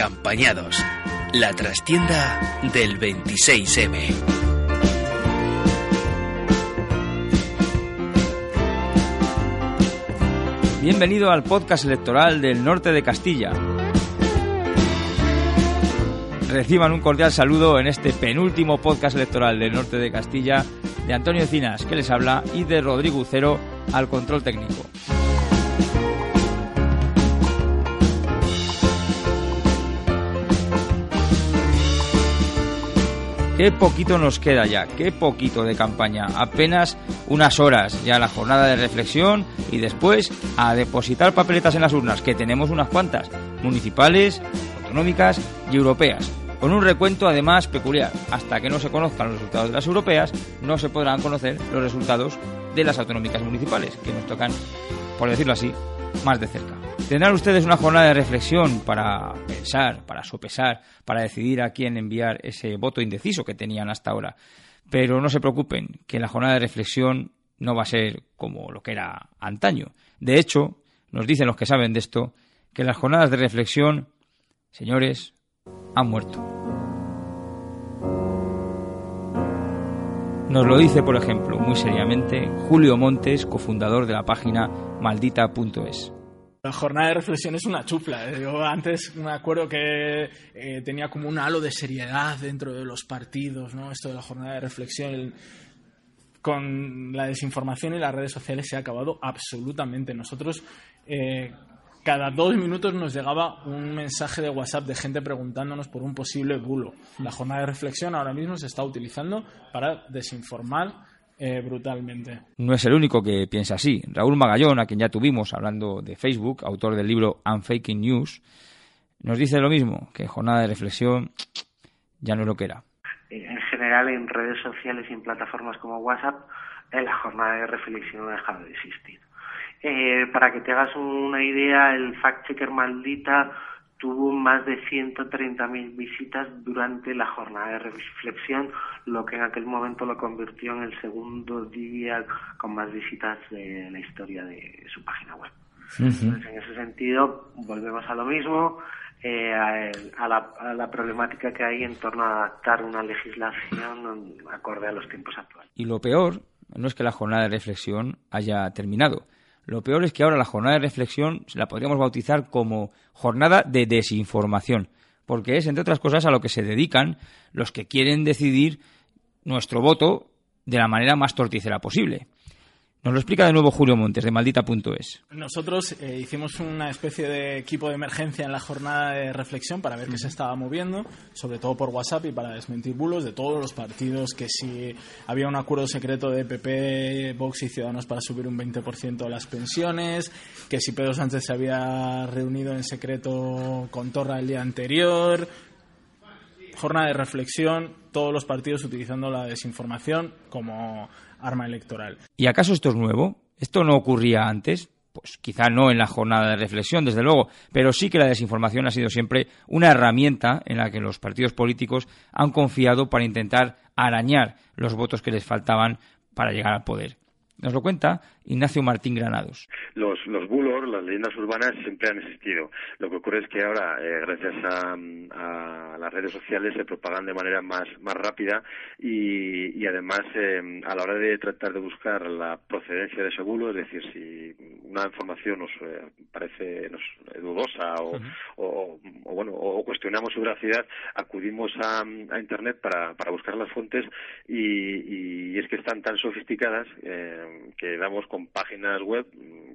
Acampañados. La trastienda del 26M. Bienvenido al podcast electoral del norte de Castilla. Reciban un cordial saludo en este penúltimo podcast electoral del norte de Castilla de Antonio Cinas, que les habla, y de Rodrigo Ucero al control técnico. Qué poquito nos queda ya, qué poquito de campaña, apenas unas horas ya la jornada de reflexión y después a depositar papeletas en las urnas, que tenemos unas cuantas, municipales, autonómicas y europeas, con un recuento además peculiar. Hasta que no se conozcan los resultados de las europeas, no se podrán conocer los resultados de las autonómicas municipales, que nos tocan, por decirlo así, más de cerca. Tendrán ustedes una jornada de reflexión para pensar, para sopesar, para decidir a quién enviar ese voto indeciso que tenían hasta ahora. Pero no se preocupen, que la jornada de reflexión no va a ser como lo que era antaño. De hecho, nos dicen los que saben de esto, que las jornadas de reflexión, señores, han muerto. Nos lo dice, por ejemplo, muy seriamente, Julio Montes, cofundador de la página maldita.es. La jornada de reflexión es una chufla. ¿eh? Yo antes me acuerdo que eh, tenía como un halo de seriedad dentro de los partidos, ¿no? Esto de la jornada de reflexión. Con la desinformación y las redes sociales se ha acabado absolutamente. Nosotros, eh, cada dos minutos nos llegaba un mensaje de WhatsApp de gente preguntándonos por un posible bulo. La jornada de reflexión ahora mismo se está utilizando para desinformar eh, brutalmente. No es el único que piensa así. Raúl Magallón, a quien ya tuvimos hablando de Facebook, autor del libro Unfaking News, nos dice lo mismo, que jornada de reflexión ya no es lo que era. En general, en redes sociales y en plataformas como WhatsApp, eh, la jornada de reflexión ha dejado de existir. Eh, para que te hagas una idea, el fact-checker maldita tuvo más de 130.000 visitas durante la jornada de reflexión, lo que en aquel momento lo convirtió en el segundo día con más visitas de la historia de su página web. Entonces, en ese sentido, volvemos a lo mismo, eh, a, la, a, la, problemática que hay en torno a adaptar una legislación acorde a los tiempos actuales. Y lo peor no es que la jornada de reflexión haya terminado, lo peor es que ahora la jornada de reflexión la podríamos bautizar como jornada de desinformación, porque es, entre otras cosas, a lo que se dedican los que quieren decidir nuestro voto de la manera más torticera posible. Nos lo explica de nuevo Julio Montes, de maldita.es. Nosotros eh, hicimos una especie de equipo de emergencia en la jornada de reflexión para ver qué se estaba moviendo, sobre todo por WhatsApp y para desmentir bulos de todos los partidos, que si había un acuerdo secreto de PP, Vox y Ciudadanos para subir un 20% las pensiones, que si Pedro Sánchez se había reunido en secreto con Torra el día anterior, jornada de reflexión, todos los partidos utilizando la desinformación como arma electoral. ¿Y acaso esto es nuevo? ¿Esto no ocurría antes? Pues quizá no en la jornada de reflexión, desde luego, pero sí que la desinformación ha sido siempre una herramienta en la que los partidos políticos han confiado para intentar arañar los votos que les faltaban para llegar al poder. Nos lo cuenta Ignacio Martín Granados. Los, los bulos, las leyendas urbanas siempre han existido. Lo que ocurre es que ahora, eh, gracias a, a, las redes sociales, se propagan de manera más, más rápida y, y además eh, a la hora de tratar de buscar la procedencia de ese bulo, es decir, si una información nos eh, parece nos, dudosa o, uh -huh. o, o, bueno o cuestionamos su veracidad, acudimos a, a Internet para, para buscar las fuentes y, y es que están tan sofisticadas eh, que damos con páginas web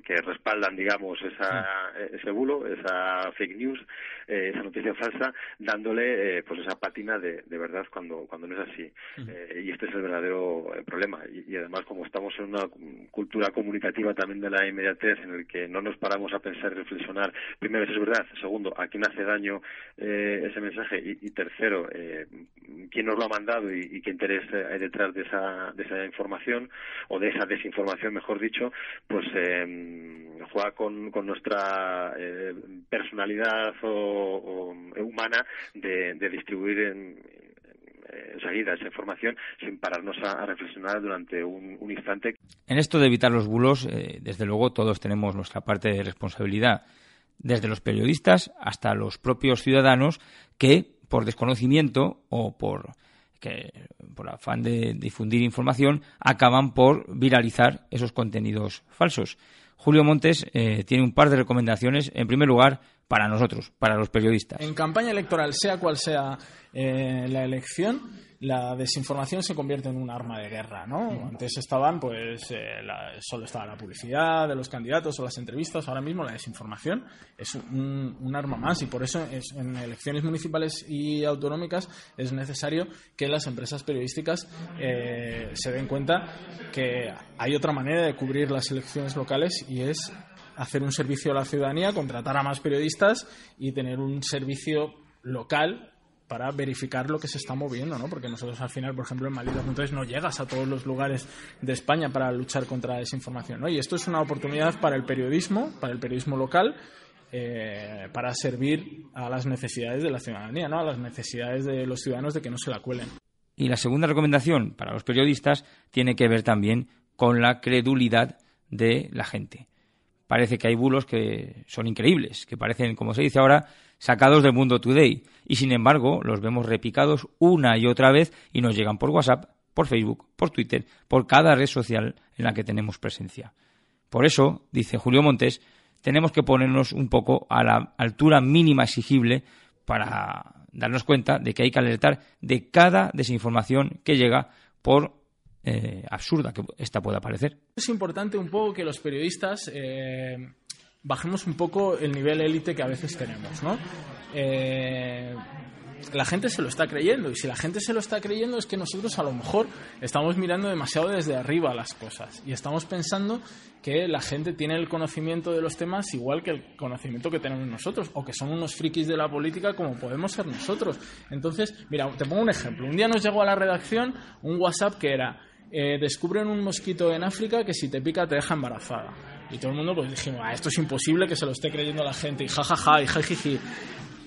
que respaldan, digamos, esa, ese bulo, esa fake news, eh, esa noticia falsa, dándole eh, pues esa pátina de, de, verdad cuando, cuando no es así. Eh, y este es el verdadero problema. Y, y, además, como estamos en una cultura comunicativa también de la inmediatez, en el que no nos paramos a pensar y reflexionar, primero, si es verdad, segundo, a quién hace daño ese mensaje, y, y tercero, quién nos lo ha mandado y, y qué interés hay detrás de esa, de esa información, o de esa desinformación, mejor dicho, pues juega con, nuestra personalidad o o, humana de, distribuir en, enseguida esa información sin pararnos a, reflexionar durante un, instante. En esto de evitar los bulos, eh, desde luego todos tenemos nuestra parte de responsabilidad, desde los periodistas hasta los propios ciudadanos que por desconocimiento o por que por afán de difundir información acaban por viralizar esos contenidos falsos. Julio Montes eh, tiene un par de recomendaciones. En primer lugar, para nosotros, para los periodistas. En campaña electoral, sea cual sea eh, la elección, la desinformación se convierte en un arma de guerra, ¿no? Antes estaban, pues, eh, solo estaba la publicidad de los candidatos o las entrevistas. Ahora mismo la desinformación es un, arma más y por eso en elecciones municipales y autonómicas es necesario que las empresas periodísticas eh, se den cuenta que hay otra manera de cubrir las elecciones locales y es hacer un servicio a la ciudadanía, contratar a más periodistas y tener un servicio local para verificar lo que se está moviendo, ¿no? Porque nosotros al final, por ejemplo, en entonces no llegas a todos los lugares de España para luchar contra la desinformación, ¿no? Y esto es una oportunidad para el periodismo, para el periodismo local, eh, para servir a las necesidades de la ciudadanía, ¿no? A las necesidades de los ciudadanos de que no se la cuelen. Y la segunda recomendación para los periodistas tiene que ver también con la credulidad de la gente parece que hay bulos que son increíbles, que parecen, como se dice ahora, sacados del mundo today. Y sin embargo, los vemos repicados una y otra vez y nos llegan por WhatsApp, por Facebook, por Twitter, por cada red social en la que tenemos presencia. Por eso, dice Julio Montes, tenemos que ponernos un poco a la altura mínima exigible para darnos cuenta de que hay que alertar de cada desinformación que llega por eh, absurda que esta pueda parecer. Es importante un poco que los periodistas eh, bajemos un poco el nivel élite que a veces tenemos, ¿no? Eh, la gente se lo está creyendo y si la gente se lo está creyendo es que nosotros a lo mejor estamos mirando demasiado desde arriba las cosas y estamos pensando que la gente tiene el conocimiento de los temas igual que el conocimiento que tenemos nosotros o que son unos frikis de la política como podemos ser nosotros. Entonces, mira, te pongo un ejemplo. Un día nos llegó a la redacción un WhatsApp que era eh, descubren un mosquito en África que si te pica te deja embarazada. Y todo el mundo pues dijimos, ah, esto es imposible que se lo esté creyendo la gente, y jajaja, y jajiji.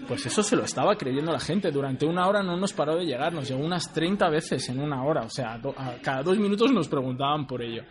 Pues eso se lo estaba creyendo la gente. Durante una hora no nos paró de llegar, nos llegó unas 30 veces en una hora. O sea, cada dos minutos nos preguntaban por ello.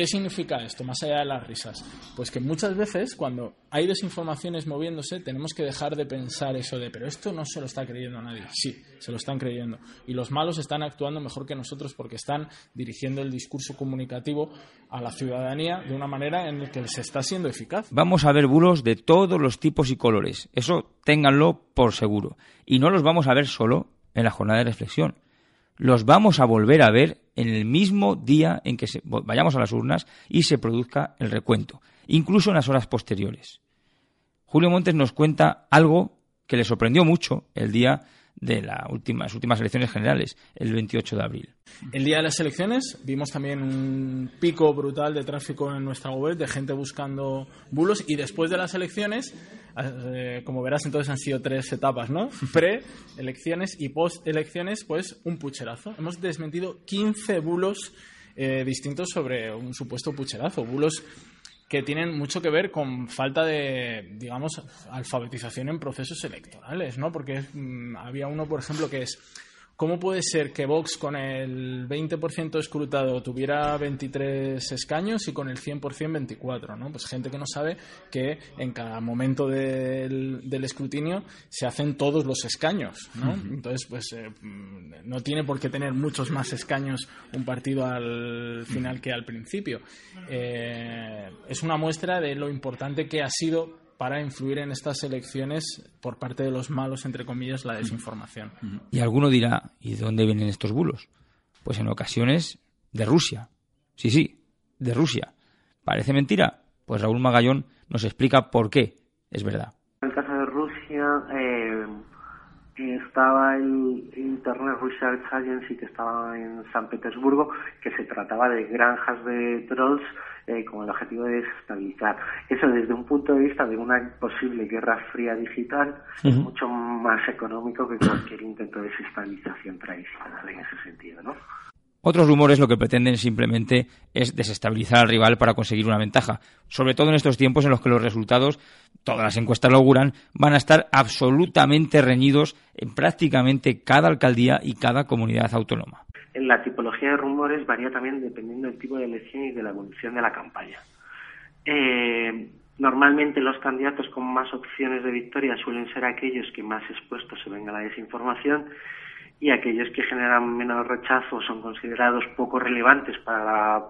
¿Qué significa esto, más allá de las risas? Pues que muchas veces cuando hay desinformaciones moviéndose tenemos que dejar de pensar eso de, pero esto no se lo está creyendo a nadie. Sí, se lo están creyendo. Y los malos están actuando mejor que nosotros porque están dirigiendo el discurso comunicativo a la ciudadanía de una manera en la que se está siendo eficaz. Vamos a ver bulos de todos los tipos y colores. Eso ténganlo por seguro. Y no los vamos a ver solo en la jornada de reflexión los vamos a volver a ver en el mismo día en que vayamos a las urnas y se produzca el recuento, incluso en las horas posteriores. Julio Montes nos cuenta algo que le sorprendió mucho el día de las últimas elecciones generales, el 28 de abril. El día de las elecciones vimos también un pico brutal de tráfico en nuestra web, de gente buscando bulos, y después de las elecciones, eh, como verás, entonces han sido tres etapas, ¿no? Pre-elecciones y post-elecciones, pues un pucherazo. Hemos desmentido 15 bulos eh, distintos sobre un supuesto pucherazo, bulos que tienen mucho que ver con falta de, digamos, alfabetización en procesos electorales, ¿no? Porque mm, había uno, por ejemplo, que es ¿Cómo puede ser que Vox con el 20% escrutado tuviera 23 escaños y con el 100% 24? ¿no? Pues gente que no sabe que en cada momento del, escrutinio se hacen todos los escaños. ¿no? Entonces, pues eh, no tiene por qué tener muchos más escaños un partido al final que al principio. Eh, es una muestra de lo importante que ha sido para influir en estas elecciones por parte de los malos, entre comillas, la desinformación. Y alguno dirá, ¿y de dónde vienen estos bulos? Pues en ocasiones de Rusia. Sí, sí, de Rusia. ¿Parece mentira? Pues Raúl Magallón nos explica por qué es verdad. En el caso de Rusia, eh, estaba el Internet Research Agency que estaba en San Petersburgo, que se trataba de granjas de trolls eh, con el objetivo de desestabilizar. Eso desde un punto de vista de una posible guerra fría digital es mucho más económico que cualquier intento de desestabilización tradicional en ese sentido, ¿no? Otros rumores lo que pretenden simplemente es desestabilizar al rival para conseguir una ventaja, sobre todo en estos tiempos en los que los resultados, todas las encuestas lo auguran, van a estar absolutamente reñidos en prácticamente cada alcaldía y cada comunidad autónoma. La tipología de rumores varía también dependiendo del tipo de elección y de la evolución de la campaña. Eh, normalmente los candidatos con más opciones de victoria suelen ser aquellos que más expuestos se ven a la desinformación y aquellos que generan menos rechazo son considerados poco relevantes para la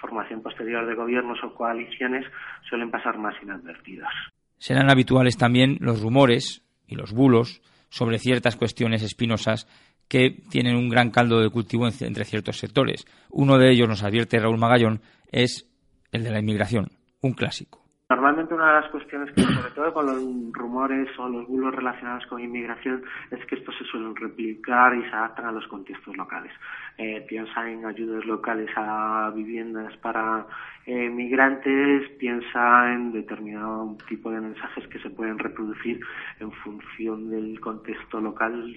formación posterior de gobiernos o coaliciones suelen pasar más inadvertidos. Serán habituales también los rumores y los bulos sobre ciertas cuestiones espinosas que tienen un gran caldo de cultivo entre ciertos sectores. Uno de ellos, nos advierte Raúl Magallón, es el de la inmigración, un clásico. Normalmente una de las cuestiones que, sobre todo con los rumores o los bulos relacionados con inmigración, es que estos se suelen replicar y se adaptan a los contextos locales. Eh, piensa en ayudas locales a viviendas para eh, migrantes, piensa en determinado tipo de mensajes que se pueden reproducir en función del contexto local,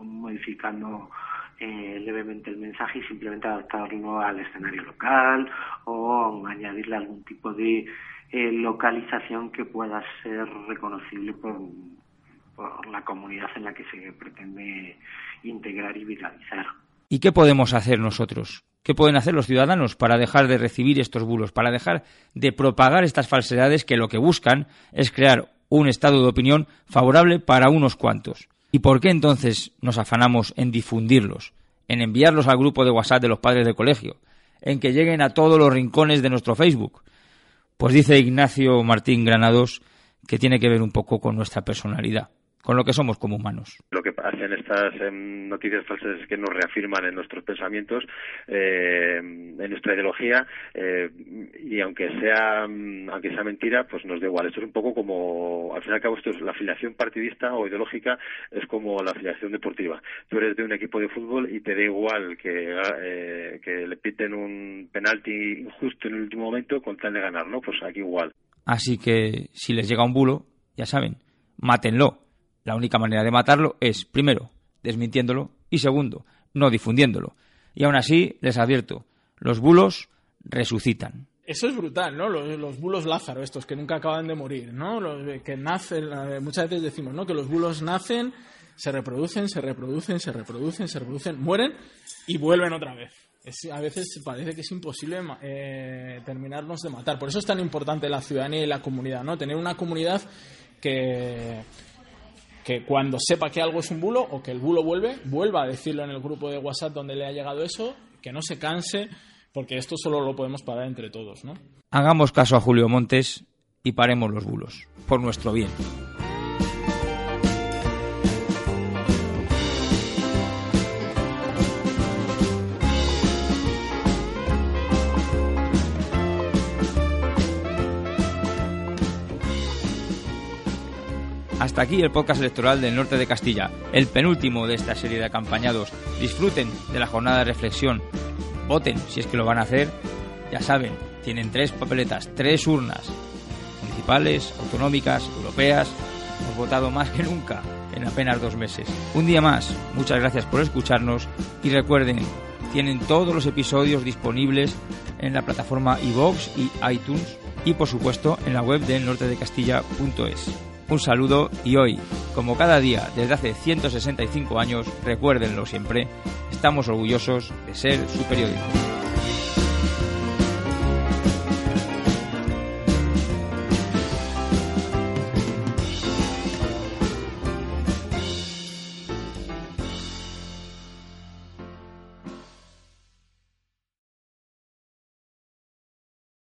modificando eh, levemente el mensaje y simplemente adaptarlo al escenario local o añadirle algún tipo de eh, localización que pueda ser reconocible por, por la comunidad en la que se pretende integrar y viralizar. ¿Y qué podemos hacer nosotros? ¿Qué pueden hacer los ciudadanos para dejar de recibir estos bulos, para dejar de propagar estas falsedades que lo que buscan es crear un estado de opinión favorable para unos cuantos? ¿Y por qué entonces nos afanamos en difundirlos, en enviarlos al grupo de WhatsApp de los padres de colegio, en que lleguen a todos los rincones de nuestro Facebook, pues dice Ignacio Martín Granados que tiene que ver un poco con nuestra personalidad con lo que somos como humanos. Lo que hacen estas em, noticias falsas es que nos reafirman en nuestros pensamientos, eh, en nuestra ideología, eh, y aunque sea aunque sea mentira, pues nos da igual. Esto es un poco como, al fin y al cabo, esto es la afiliación partidista o ideológica es como la afiliación deportiva. Tú eres de un equipo de fútbol y te da igual que, eh, que le piten un penalti injusto en el último momento con tal de ganar, ¿no? Pues aquí igual. Así que si les llega un bulo, ya saben, mátenlo la única manera de matarlo es, primero, desmintiéndolo y segundo, no difundiéndolo. Y aún así, les advierto, los bulos resucitan. Eso es brutal, ¿no? Los, bulos Lázaro, estos que nunca acaban de morir, ¿no? Los que nacen, muchas veces decimos, ¿no? Que los bulos nacen, se reproducen, se reproducen, se reproducen, se reproducen, mueren y vuelven otra vez. a veces parece que es imposible eh, terminarnos de matar. Por eso es tan importante la ciudadanía y la comunidad, ¿no? Tener una comunidad que que cuando sepa que algo es un bulo o que el bulo vuelve, vuelva a decirlo en el grupo de WhatsApp donde le ha llegado eso, que no se canse, porque esto solo lo podemos parar entre todos, ¿no? Hagamos caso a Julio Montes y paremos los bulos, por nuestro bien. Hasta aquí el podcast electoral del norte de Castilla, el penúltimo de esta serie de acompañados. Disfruten de la jornada de reflexión. Voten si es que lo van a hacer. Ya saben, tienen tres papeletas, tres urnas, municipales, autonómicas, europeas. Hemos votado más que nunca en apenas dos meses. Un día más, muchas gracias por escucharnos y recuerden, tienen todos los episodios disponibles en la plataforma iVoox y iTunes y por supuesto en la web de nortedecastilla.es. Un saludo y hoy, como cada día desde hace 165 años, recuérdenlo siempre, estamos orgullosos de ser su periodismo.